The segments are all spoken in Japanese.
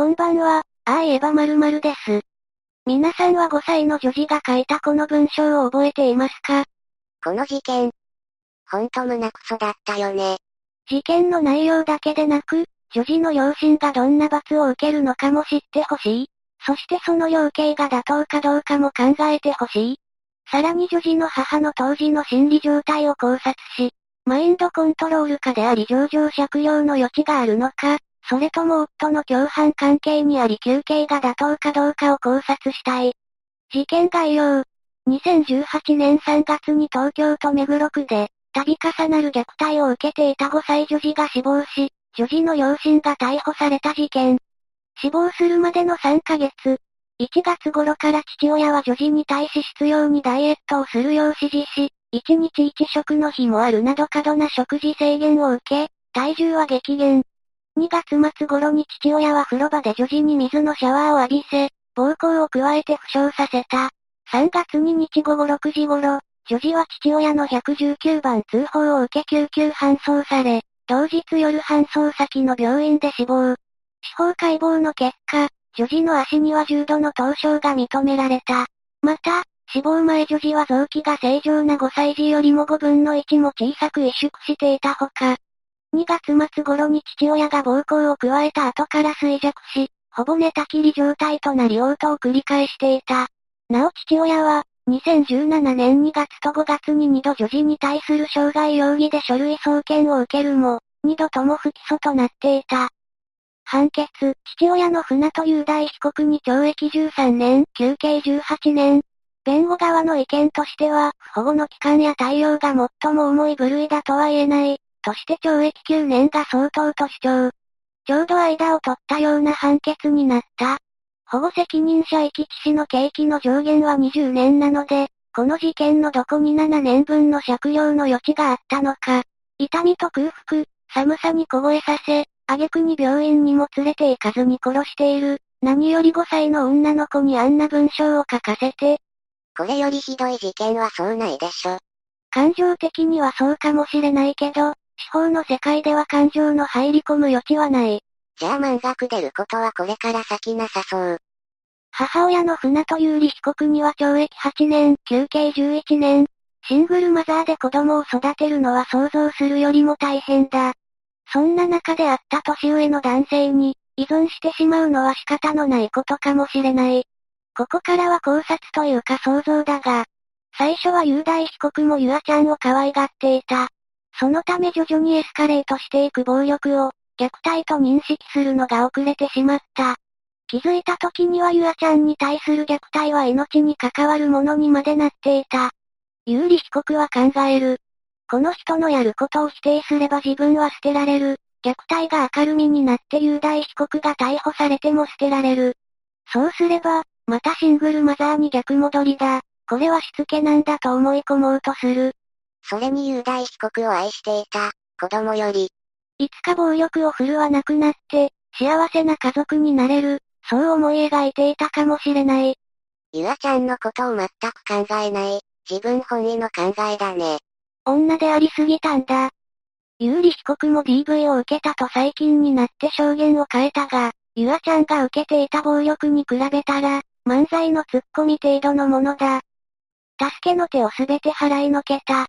こんばんは、ああ言えば〇〇です。皆さんは5歳の女児が書いたこの文章を覚えていますか？この事件。ほんと胸クソだったよね。事件の内容だけでなく、女児の両親がどんな罰を受けるのかも知ってほしい。そしてその量刑が妥当かどうかも考えてほしい。さらに女児の母の当時の心理状態を考察し、マインドコントロール下であり上場借用の余地があるのか、それとも夫の共犯関係にあり休憩が妥当かどうかを考察したい。事件概要。2018年3月に東京都目黒区で、度重なる虐待を受けていた5歳女児が死亡し、女児の両親が逮捕された事件。死亡するまでの3ヶ月。1月頃から父親は女児に対し必要にダイエットをするよう指示し、1日1食の日もあるなど過度な食事制限を受け、体重は激減。2月末頃に父親は風呂場で女児に水のシャワーを浴びせ、暴行を加えて負傷させた。3月2日午後6時頃、女児は父親の119番通報を受け救急搬送され、同日夜搬送先の病院で死亡。司法解剖の結果、女児の足には重度の凍傷が認められた。また、死亡前女児は臓器が正常な5歳児よりも5分の1も小さく萎縮していたほか、2月末頃に父親が暴行を加えた後から衰弱し、ほぼ寝たきり状態となり嘔吐を繰り返していた。なお父親は、2017年2月と5月に2度女児に対する傷害容疑で書類送検を受けるも、2度とも不起訴となっていた。判決、父親の船戸雄大被告に懲役13年、休刑18年。弁護側の意見としては、保護の期間や対応が最も重い部類だとは言えない。として懲役9年が相当と主張。ちょうど間を取ったような判決になった。保護責任者遺棄致死の刑期の上限は20年なので、この事件のどこに7年分の借用の余地があったのか。痛みと空腹、寒さに凍えさせ、挙句に病院にも連れて行かずに殺している。何より5歳の女の子にあんな文章を書かせて。これよりひどい事件はそうないでしょ。感情的にはそうかもしれないけど、司法の世界では感情の入り込む余地はない。じゃあ満額出ることはこれから先なさそう。母親の船戸有利被告には懲役8年、休刑11年。シングルマザーで子供を育てるのは想像するよりも大変だ。そんな中であった年上の男性に、依存してしまうのは仕方のないことかもしれない。ここからは考察というか想像だが、最初は雄大被告もゆあちゃんを可愛がっていた。そのため徐々にエスカレートしていく暴力を、虐待と認識するのが遅れてしまった。気づいた時にはゆあちゃんに対する虐待は命に関わるものにまでなっていた。有利被告は考える。この人のやることを否定すれば自分は捨てられる。虐待が明るみになって雄大被告が逮捕されても捨てられる。そうすれば、またシングルマザーに逆戻りだ。これはしつけなんだと思い込もうとする。それに雄大被告を愛していた、子供より。いつか暴力を振るわなくなって、幸せな家族になれる、そう思い描いていたかもしれない。ゆあちゃんのことを全く考えない、自分本位の考えだね。女でありすぎたんだ。有利被告も DV を受けたと最近になって証言を変えたが、ゆあちゃんが受けていた暴力に比べたら、漫才のツッコミ程度のものだ。助けの手をすべて払いのけた。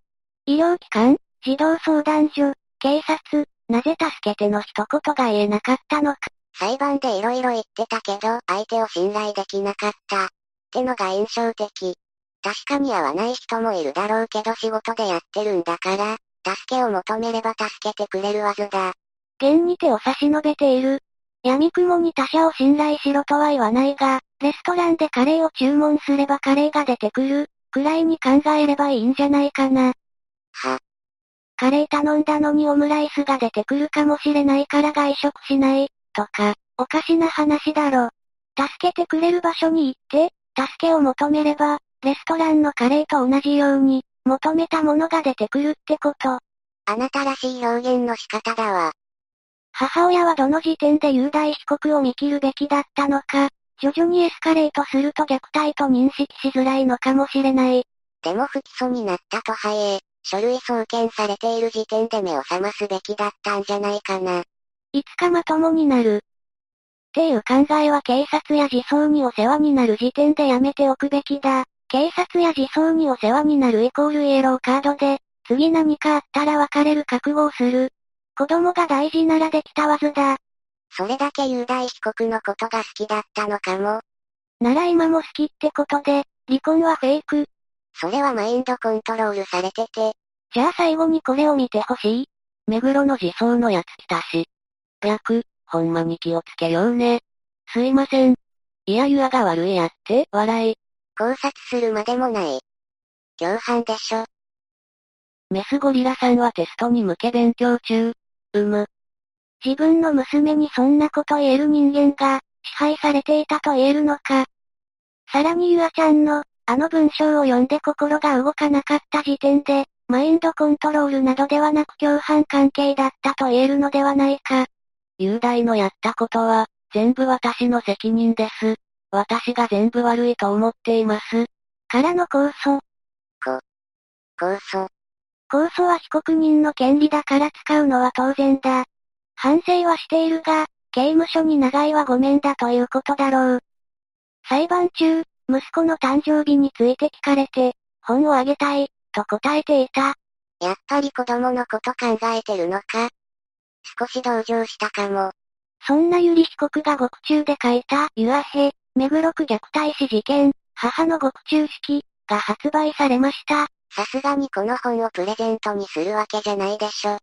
医療機関、児童相談所、警察、なぜ助けての一言が言えなかったのか。裁判で色々言ってたけど、相手を信頼できなかった。ってのが印象的。確かに合わない人もいるだろうけど仕事でやってるんだから、助けを求めれば助けてくれるはずだ。現に手を差し伸べている。闇雲に他者を信頼しろとは言わないが、レストランでカレーを注文すればカレーが出てくる、くらいに考えればいいんじゃないかな。は。カレー頼んだのにオムライスが出てくるかもしれないから外食しない、とか、おかしな話だろ。助けてくれる場所に行って、助けを求めれば、レストランのカレーと同じように、求めたものが出てくるってこと。あなたらしい表現の仕方だわ。母親はどの時点で雄大被告を見切るべきだったのか、徐々にエスカレートすると虐待と認識しづらいのかもしれない。でも不起訴になったとはいえ、書類送検されている時点で目を覚ますべきだったんじゃないかな。いつかまともになる。っていう考えは警察や児相にお世話になる時点でやめておくべきだ。警察や児相にお世話になるイコールイエローカードで、次何かあったら別れる覚悟をする。子供が大事ならできたわずだ。それだけ雄大被告のことが好きだったのかも。なら今も好きってことで、離婚はフェイク。それはマインドコントロールされてて。じゃあ最後にこれを見てほしい。目黒の自走のやつ来たし。白、ほんまに気をつけようね。すいません。いやゆあが悪いやって、笑い。考察するまでもない。共犯でしょ。メスゴリラさんはテストに向け勉強中。うむ。自分の娘にそんなこと言える人間が、支配されていたと言えるのか。さらにゆあちゃんの、あの文章を読んで心が動かなかった時点で、マインドコントロールなどではなく共犯関係だったと言えるのではないか。雄大のやったことは、全部私の責任です。私が全部悪いと思っています。からの控訴。こ、控訴。控訴は被告人の権利だから使うのは当然だ。反省はしているが、刑務所に長いはごめんだということだろう。裁判中、息子の誕生日について聞かれて、本をあげたい、と答えていた。やっぱり子供のこと考えてるのか？少し同情したかも。そんなゆり被告が獄中で書いた、ゆあへ、目黒区虐待死事件、母の獄中式、が発売されました。さすがにこの本をプレゼントにするわけじゃないでしょ。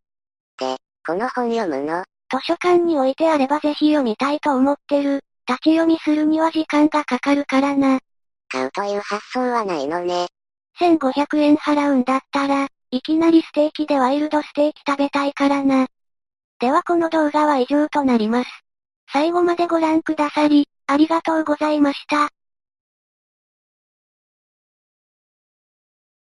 で、この本読むの？図書館に置いてあればぜひ読みたいと思ってる。立ち読みするには時間がかかるからな。買うという発想はないのね。1500円払うんだったら、いきなりステーキでワイルドステーキ食べたいからな。ではこの動画は以上となります。最後までご覧くださり、ありがとうございました。